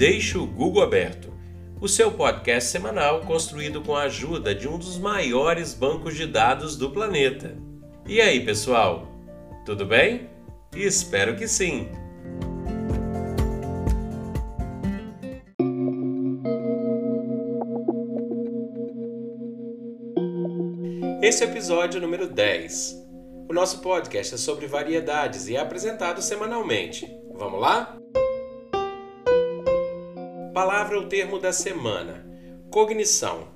Deixe o Google aberto, o seu podcast semanal construído com a ajuda de um dos maiores bancos de dados do planeta. E aí, pessoal? Tudo bem? Espero que sim! Esse é o episódio número 10. O nosso podcast é sobre variedades e é apresentado semanalmente. Vamos lá? Palavra ou termo da semana: cognição.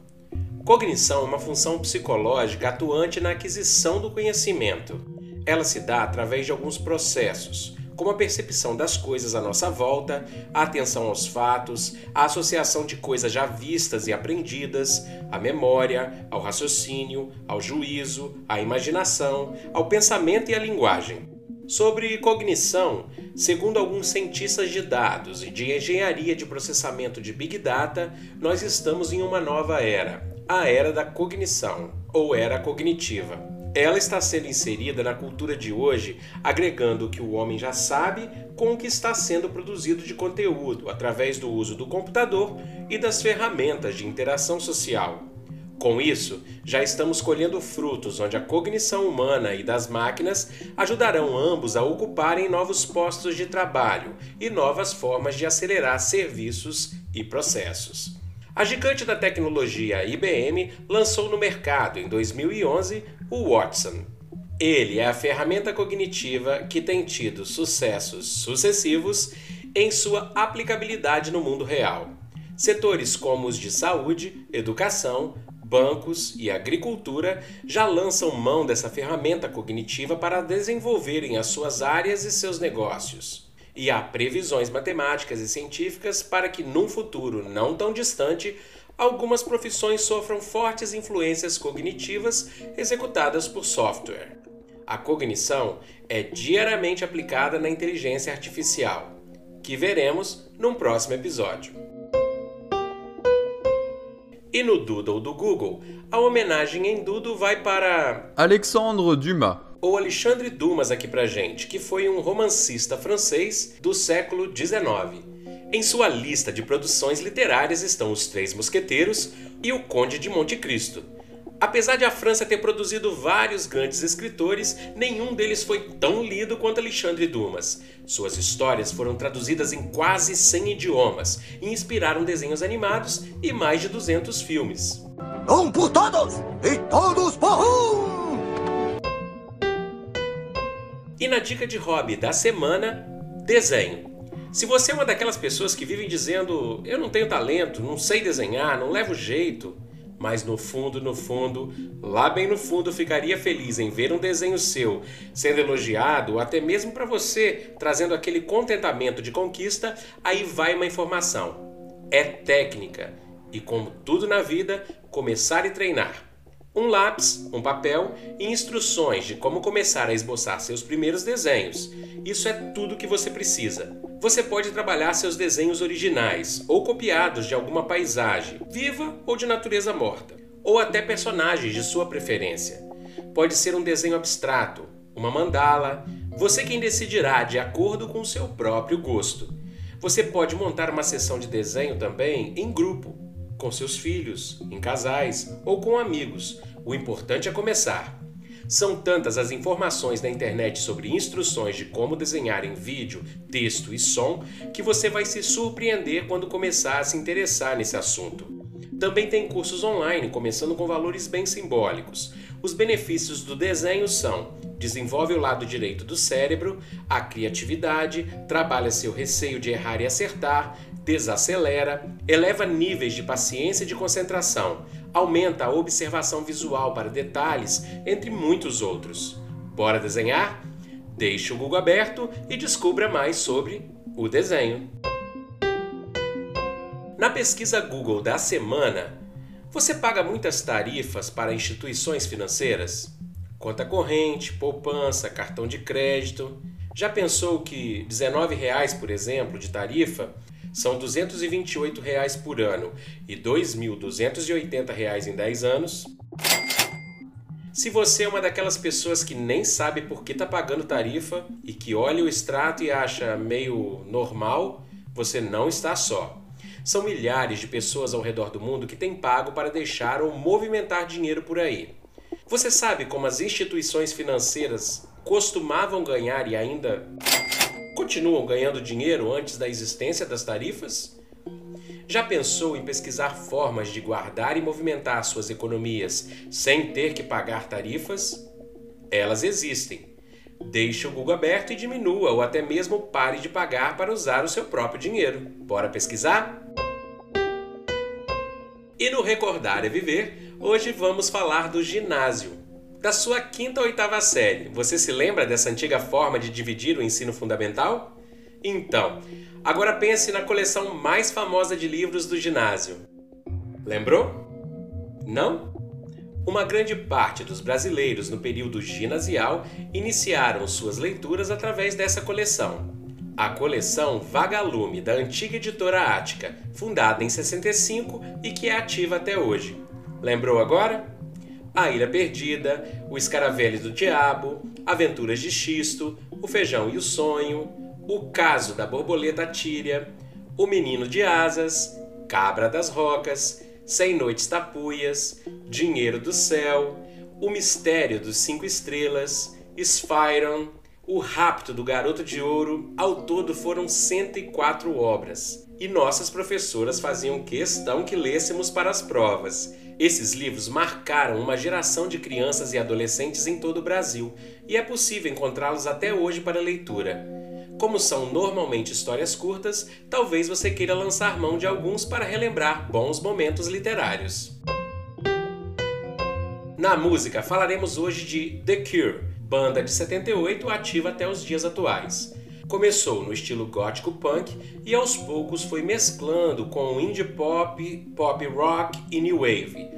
Cognição é uma função psicológica atuante na aquisição do conhecimento. Ela se dá através de alguns processos, como a percepção das coisas à nossa volta, a atenção aos fatos, a associação de coisas já vistas e aprendidas, a memória, ao raciocínio, ao juízo, à imaginação, ao pensamento e à linguagem. Sobre cognição, segundo alguns cientistas de dados e de engenharia de processamento de Big Data, nós estamos em uma nova era, a era da cognição, ou era cognitiva. Ela está sendo inserida na cultura de hoje, agregando o que o homem já sabe com o que está sendo produzido de conteúdo através do uso do computador e das ferramentas de interação social. Com isso, já estamos colhendo frutos onde a cognição humana e das máquinas ajudarão ambos a ocuparem novos postos de trabalho e novas formas de acelerar serviços e processos. A gigante da tecnologia IBM lançou no mercado em 2011 o Watson. Ele é a ferramenta cognitiva que tem tido sucessos sucessivos em sua aplicabilidade no mundo real. Setores como os de saúde, educação, bancos e agricultura já lançam mão dessa ferramenta cognitiva para desenvolverem as suas áreas e seus negócios e há previsões matemáticas e científicas para que, num futuro não tão distante, algumas profissões sofram fortes influências cognitivas executadas por software. A cognição é diariamente aplicada na inteligência artificial, que veremos num próximo episódio. E no Doodle do Google, a homenagem em Doodle vai para Alexandre Dumas ou Alexandre Dumas aqui pra gente, que foi um romancista francês do século XIX. Em sua lista de produções literárias estão Os Três Mosqueteiros e O Conde de Monte Cristo. Apesar de a França ter produzido vários grandes escritores, nenhum deles foi tão lido quanto Alexandre Dumas. Suas histórias foram traduzidas em quase 100 idiomas e inspiraram desenhos animados e mais de 200 filmes. Um por todos e todos por um! E na dica de hobby da semana, desenho. Se você é uma daquelas pessoas que vivem dizendo eu não tenho talento, não sei desenhar, não levo jeito, mas no fundo, no fundo, lá bem no fundo, ficaria feliz em ver um desenho seu sendo elogiado, até mesmo para você trazendo aquele contentamento de conquista, aí vai uma informação. É técnica. E como tudo na vida, começar e treinar um lápis, um papel e instruções de como começar a esboçar seus primeiros desenhos. Isso é tudo que você precisa. Você pode trabalhar seus desenhos originais ou copiados de alguma paisagem, viva ou de natureza morta, ou até personagens de sua preferência. Pode ser um desenho abstrato, uma mandala, você quem decidirá de acordo com seu próprio gosto. Você pode montar uma sessão de desenho também em grupo, com seus filhos, em casais ou com amigos. O importante é começar. São tantas as informações na internet sobre instruções de como desenhar em vídeo, texto e som que você vai se surpreender quando começar a se interessar nesse assunto. Também tem cursos online, começando com valores bem simbólicos. Os benefícios do desenho são: desenvolve o lado direito do cérebro, a criatividade, trabalha seu receio de errar e acertar, desacelera, eleva níveis de paciência e de concentração, aumenta a observação visual para detalhes, entre muitos outros. Bora desenhar? Deixe o Google aberto e descubra mais sobre o desenho. Na pesquisa Google da semana, você paga muitas tarifas para instituições financeiras? Conta corrente, poupança, cartão de crédito. Já pensou que R$19,00, por exemplo, de tarifa são 228 reais por ano e 2.280 reais em 10 anos. Se você é uma daquelas pessoas que nem sabe por que está pagando tarifa e que olha o extrato e acha meio normal, Você não está só. São milhares de pessoas ao redor do mundo que têm pago para deixar ou movimentar dinheiro por aí. Você sabe como as instituições financeiras costumavam ganhar e ainda continuam ganhando dinheiro antes da existência das tarifas? Já pensou em pesquisar formas de guardar e movimentar suas economias sem ter que pagar tarifas? Elas existem. Deixe o Google aberto e diminua ou até mesmo pare de pagar para usar o seu próprio dinheiro. Bora pesquisar? E no Recordar é Viver, hoje vamos falar do ginásio. Da sua quinta ou oitava série, você se lembra dessa antiga forma de dividir o ensino fundamental? Então, agora pense na coleção mais famosa de livros do ginásio. Lembrou? Não? Uma grande parte dos brasileiros no período ginasial iniciaram suas leituras através dessa coleção. A coleção Vagalume, da antiga editora Ática, fundada em 65 e que é ativa até hoje. Lembrou agora? A Ilha Perdida, O Escaravelho do Diabo, Aventuras de Xisto, O Feijão e o Sonho, O Caso da Borboleta Tíria, O Menino de Asas, Cabra das Rocas, Cem Noites Tapuias, Dinheiro do Céu, O Mistério dos Cinco Estrelas, Spyron, O Rapto do Garoto de Ouro. Ao todo foram 104 obras. E nossas professoras faziam questão que lêssemos para as provas. Esses livros marcaram uma geração de crianças e adolescentes em todo o Brasil, e é possível encontrá-los até hoje para leitura. Como são normalmente histórias curtas, talvez você queira lançar mão de alguns para relembrar bons momentos literários. Na música, falaremos hoje de The Cure, banda de 78 ativa até os dias atuais. Começou no estilo gótico punk e aos poucos foi mesclando com indie pop, pop rock e new wave.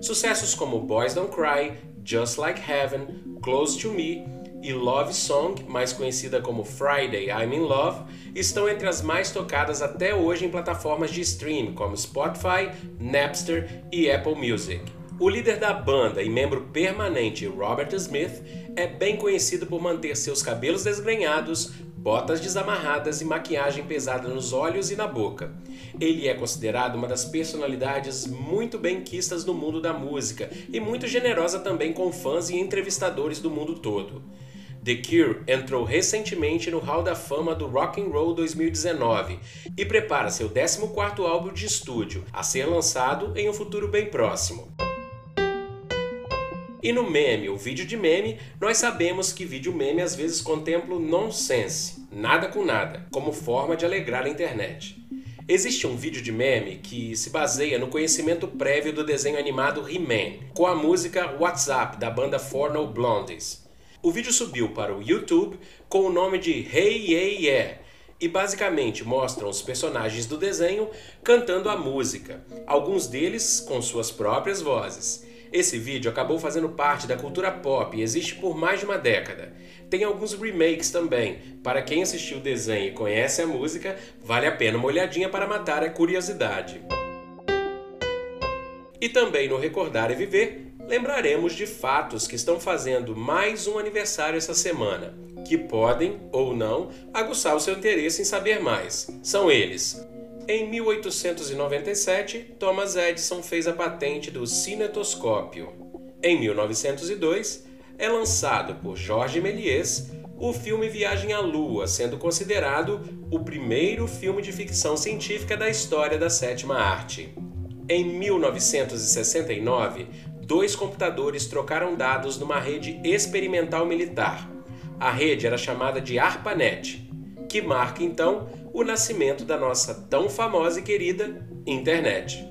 Sucessos como Boys Don't Cry, Just Like Heaven, Close to Me e Love Song, mais conhecida como Friday I'm in Love, estão entre as mais tocadas até hoje em plataformas de stream como Spotify, Napster e Apple Music. O líder da banda e membro permanente Robert Smith é bem conhecido por manter seus cabelos desgrenhados, botas desamarradas e maquiagem pesada nos olhos e na boca. Ele é considerado uma das personalidades muito bem quistas no mundo da música e muito generosa também com fãs e entrevistadores do mundo todo. The Cure entrou recentemente no Hall da Fama do Rock and Roll 2019 e prepara seu 14º álbum de estúdio, a ser lançado em um futuro bem próximo. E no meme, o vídeo de meme, nós sabemos que vídeo meme às vezes contempla nonsense, nada com nada, como forma de alegrar a internet. Existe um vídeo de meme que se baseia no conhecimento prévio do desenho animado He-Man, com a música WhatsApp da banda Four No Blondes. O vídeo subiu para o YouTube com o nome de Hey Yeah Yeah e basicamente mostram os personagens do desenho cantando a música, alguns deles com suas próprias vozes. Esse vídeo acabou fazendo parte da cultura pop e existe por mais de uma década. Tem alguns remakes também. Para quem assistiu o desenho e conhece a música, vale a pena uma olhadinha para matar a curiosidade. E também no Recordar e Viver, lembraremos de fatos que estão fazendo mais um aniversário essa semana, que podem ou não aguçar o seu interesse em saber mais. São eles: em 1897, Thomas Edison fez a patente do cinetoscópio. Em 1902, é lançado por Georges Méliès o filme Viagem à Lua, sendo considerado o primeiro filme de ficção científica da história da sétima arte. Em 1969, dois computadores trocaram dados numa rede experimental militar. A rede era chamada de ARPANET, que marca então o nascimento da nossa tão famosa e querida internet.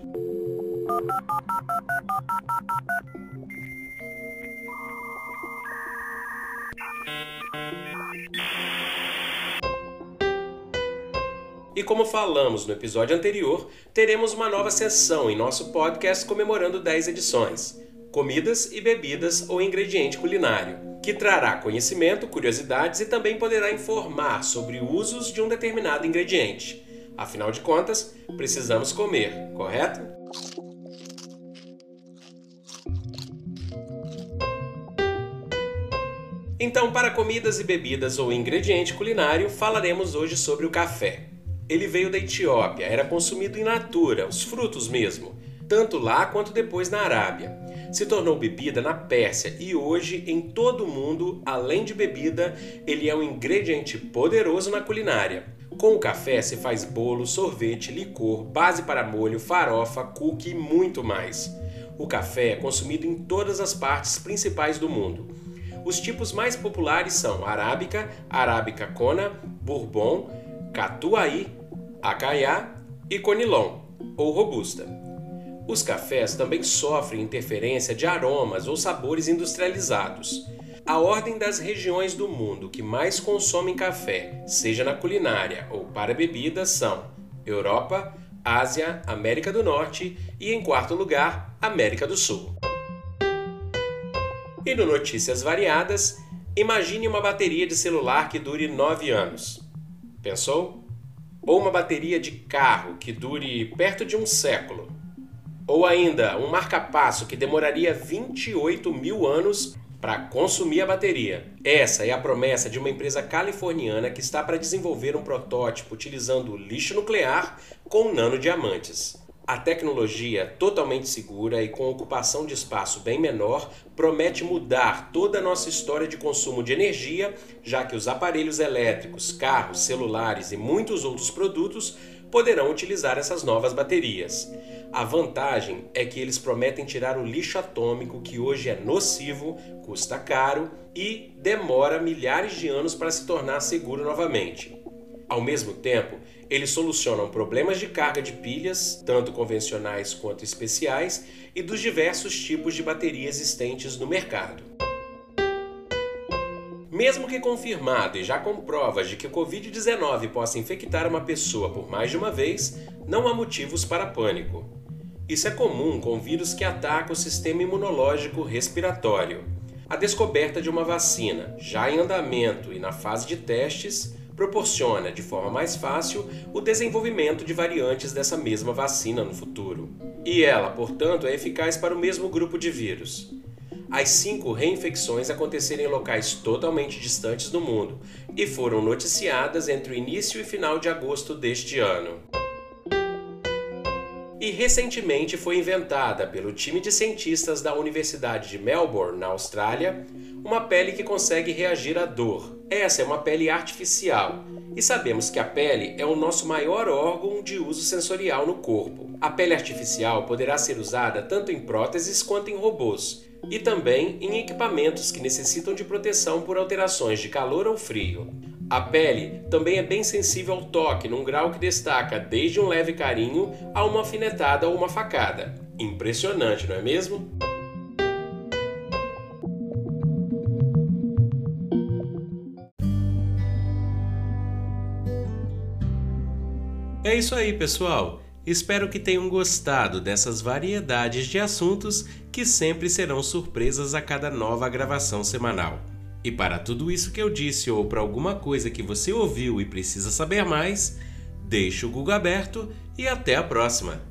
E como falamos no episódio anterior, teremos uma nova sessão em nosso podcast comemorando 10 edições comidas e bebidas ou ingrediente culinário, que trará conhecimento, curiosidades e também poderá informar sobre usos de um determinado ingrediente. Afinal de contas, precisamos comer, correto? Então, para comidas e bebidas ou ingrediente culinário, falaremos hoje sobre o café. Ele veio da Etiópia, era consumido in natura, os frutos mesmo, tanto lá quanto depois na Arábia. Se tornou bebida na Pérsia e hoje, em todo o mundo, além de bebida, ele é um ingrediente poderoso na culinária. Com o café se faz bolo, sorvete, licor, base para molho, farofa, cookie e muito mais. O café é consumido em todas as partes principais do mundo. Os tipos mais populares são arábica, arábica cona, bourbon, catuai, acaiá e conilon, ou robusta. Os cafés também sofrem interferência de aromas ou sabores industrializados. A ordem das regiões do mundo que mais consomem café, seja na culinária ou para bebidas, são Europa, Ásia, América do Norte e, em quarto lugar, América do Sul. E no Notícias Variadas, imagine uma bateria de celular que dure 9 anos. Pensou? Ou uma bateria de carro que dure perto de um século. Ou ainda um marca-passo que demoraria 28 mil anos para consumir a bateria. Essa é a promessa de uma empresa californiana que está para desenvolver um protótipo utilizando lixo nuclear com nanodiamantes. A tecnologia, totalmente segura e com ocupação de espaço bem menor, promete mudar toda a nossa história de consumo de energia, já que os aparelhos elétricos, carros, celulares e muitos outros produtos poderão utilizar essas novas baterias. A vantagem é que eles prometem tirar o lixo atômico que hoje é nocivo, custa caro e demora milhares de anos para se tornar seguro novamente. Ao mesmo tempo, eles solucionam problemas de carga de pilhas, tanto convencionais quanto especiais, e dos diversos tipos de bateria existentes no mercado. Mesmo que confirmado e já com provas de que o Covid-19 possa infectar uma pessoa por mais de uma vez, não há motivos para pânico. Isso é comum com vírus que atacam o sistema imunológico respiratório. A descoberta de uma vacina, já em andamento e na fase de testes, proporciona, de forma mais fácil, o desenvolvimento de variantes dessa mesma vacina no futuro. E ela, portanto, é eficaz para o mesmo grupo de vírus as cinco reinfecções aconteceram em locais totalmente distantes do mundo e foram noticiadas entre o início e final de agosto deste ano. E recentemente foi inventada pelo time de cientistas da Universidade de Melbourne, na Austrália, uma pele que consegue reagir à dor. Essa é uma pele artificial, e sabemos que a pele é o nosso maior órgão de uso sensorial no corpo. A pele artificial poderá ser usada tanto em próteses quanto em robôs, e também em equipamentos que necessitam de proteção por alterações de calor ou frio. A pele também é bem sensível ao toque, num grau que destaca desde um leve carinho a uma alfinetada ou uma facada. Impressionante, não é mesmo? É isso aí, pessoal. Espero que tenham gostado dessas variedades de assuntos que sempre serão surpresas a cada nova gravação semanal. E para tudo isso que eu disse ou para alguma coisa que você ouviu e precisa saber mais, deixe o Google aberto e até a próxima!